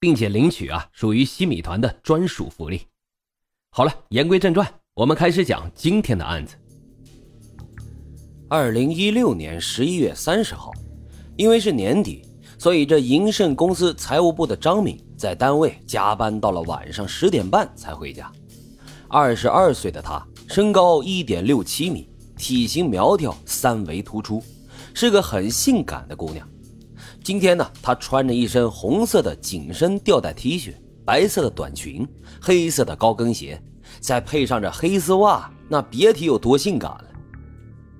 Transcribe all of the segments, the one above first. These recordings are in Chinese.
并且领取啊，属于西米团的专属福利。好了，言归正传，我们开始讲今天的案子。二零一六年十一月三十号，因为是年底，所以这银盛公司财务部的张敏在单位加班到了晚上十点半才回家。二十二岁的她，身高一点六七米，体型苗条，三围突出，是个很性感的姑娘。今天呢，她穿着一身红色的紧身吊带 T 恤，白色的短裙，黑色的高跟鞋，再配上这黑丝袜，那别提有多性感了。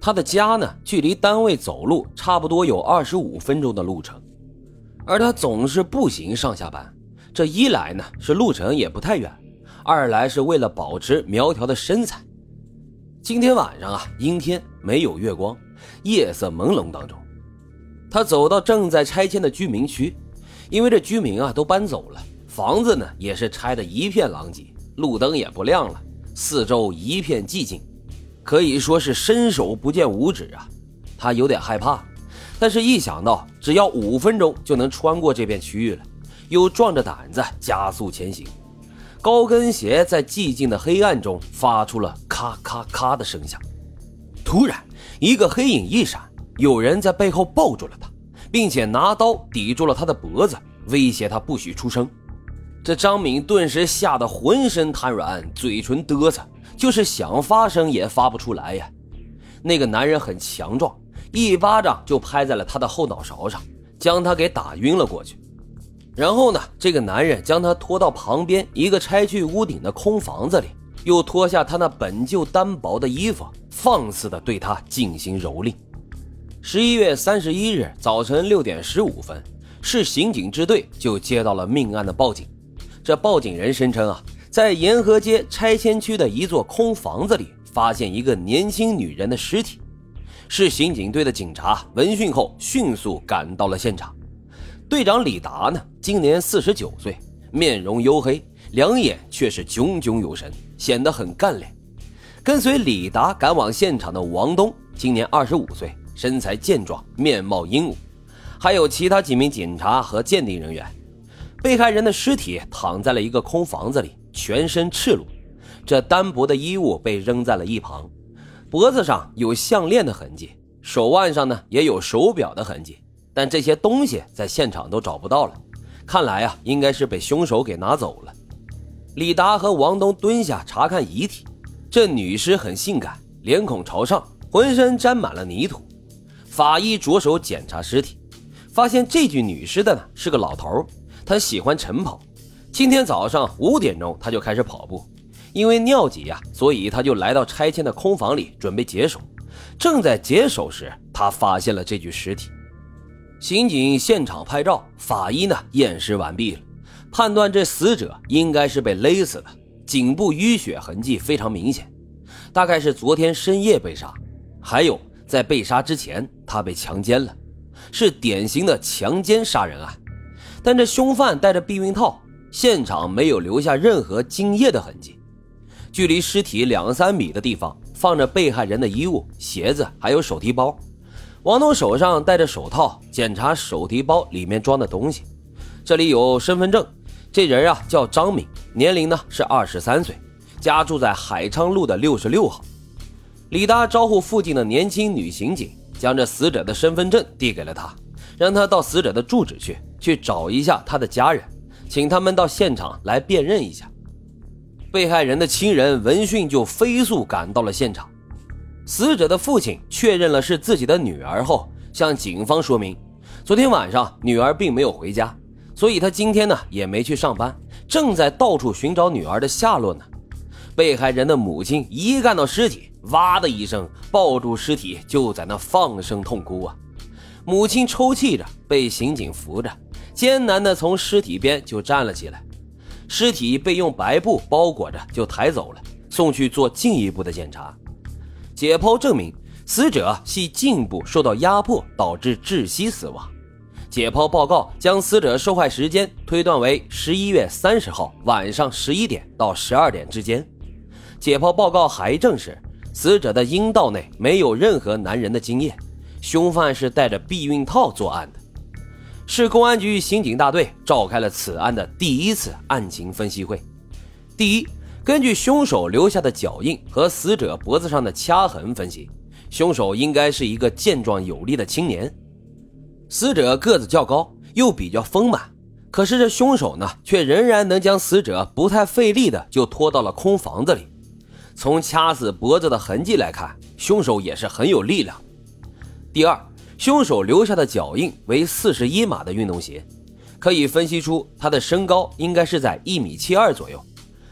她的家呢，距离单位走路差不多有二十五分钟的路程，而她总是步行上下班。这一来呢，是路程也不太远；二来是为了保持苗条的身材。今天晚上啊，阴天，没有月光，夜色朦胧当中。他走到正在拆迁的居民区，因为这居民啊都搬走了，房子呢也是拆得一片狼藉，路灯也不亮了，四周一片寂静，可以说是伸手不见五指啊。他有点害怕，但是一想到只要五分钟就能穿过这片区域了，又壮着胆子加速前行。高跟鞋在寂静的黑暗中发出了咔咔咔的声响，突然一个黑影一闪。有人在背后抱住了他，并且拿刀抵住了他的脖子，威胁他不许出声。这张敏顿时吓得浑身瘫软，嘴唇嘚瑟，就是想发声也发不出来呀。那个男人很强壮，一巴掌就拍在了他的后脑勺上，将他给打晕了过去。然后呢，这个男人将他拖到旁边一个拆去屋顶的空房子里，又脱下他那本就单薄的衣服，放肆地对他进行蹂躏。十一月三十一日早晨六点十五分，市刑警支队就接到了命案的报警。这报警人声称啊，在沿河街拆迁区的一座空房子里发现一个年轻女人的尸体。市刑警队的警察闻讯后迅速赶到了现场。队长李达呢，今年四十九岁，面容黝黑，两眼却是炯炯有神，显得很干练。跟随李达赶往现场的王东，今年二十五岁。身材健壮，面貌英武，还有其他几名警察和鉴定人员。被害人的尸体躺在了一个空房子里，全身赤裸，这单薄的衣物被扔在了一旁。脖子上有项链的痕迹，手腕上呢也有手表的痕迹，但这些东西在现场都找不到了。看来啊，应该是被凶手给拿走了。李达和王东蹲下查看遗体，这女尸很性感，脸孔朝上，浑身沾满了泥土。法医着手检查尸体，发现这具女尸的呢是个老头，他喜欢晨跑。今天早上五点钟他就开始跑步，因为尿急呀，所以他就来到拆迁的空房里准备解手。正在解手时，他发现了这具尸体。刑警现场拍照，法医呢验尸完毕了，判断这死者应该是被勒死的，颈部淤血痕迹非常明显，大概是昨天深夜被杀。还有。在被杀之前，他被强奸了，是典型的强奸杀人案。但这凶犯戴着避孕套，现场没有留下任何精液的痕迹。距离尸体两三米的地方放着被害人的衣物、鞋子，还有手提包。王东手上戴着手套，检查手提包里面装的东西。这里有身份证，这人啊叫张敏，年龄呢是二十三岁，家住在海昌路的六十六号。李达招呼附近的年轻女刑警，将这死者的身份证递给了他，让他到死者的住址去，去找一下他的家人，请他们到现场来辨认一下。被害人的亲人闻讯就飞速赶到了现场。死者的父亲确认了是自己的女儿后，向警方说明，昨天晚上女儿并没有回家，所以他今天呢也没去上班，正在到处寻找女儿的下落呢。被害人的母亲一看到尸体。哇的一声，抱住尸体就在那放声痛哭啊！母亲抽泣着，被刑警扶着，艰难地从尸体边就站了起来。尸体被用白布包裹着就抬走了，送去做进一步的检查。解剖证明，死者系颈部受到压迫导致窒息死亡。解剖报告将死者受害时间推断为十一月三十号晚上十一点到十二点之间。解剖报告还证实，死者的阴道内没有任何男人的精液，凶犯是带着避孕套作案的。市公安局刑警大队召开了此案的第一次案情分析会。第一，根据凶手留下的脚印和死者脖子上的掐痕分析，凶手应该是一个健壮有力的青年。死者个子较高，又比较丰满，可是这凶手呢，却仍然能将死者不太费力的就拖到了空房子里。从掐死脖子的痕迹来看，凶手也是很有力量。第二，凶手留下的脚印为四十一码的运动鞋，可以分析出他的身高应该是在一米七二左右。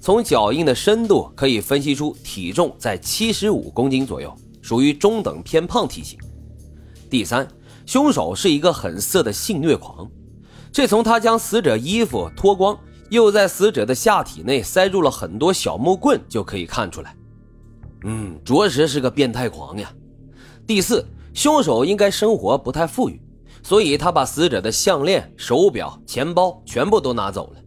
从脚印的深度可以分析出体重在七十五公斤左右，属于中等偏胖体型。第三。凶手是一个很色的性虐狂，这从他将死者衣服脱光，又在死者的下体内塞入了很多小木棍就可以看出来。嗯，着实是个变态狂呀。第四，凶手应该生活不太富裕，所以他把死者的项链、手表、钱包全部都拿走了。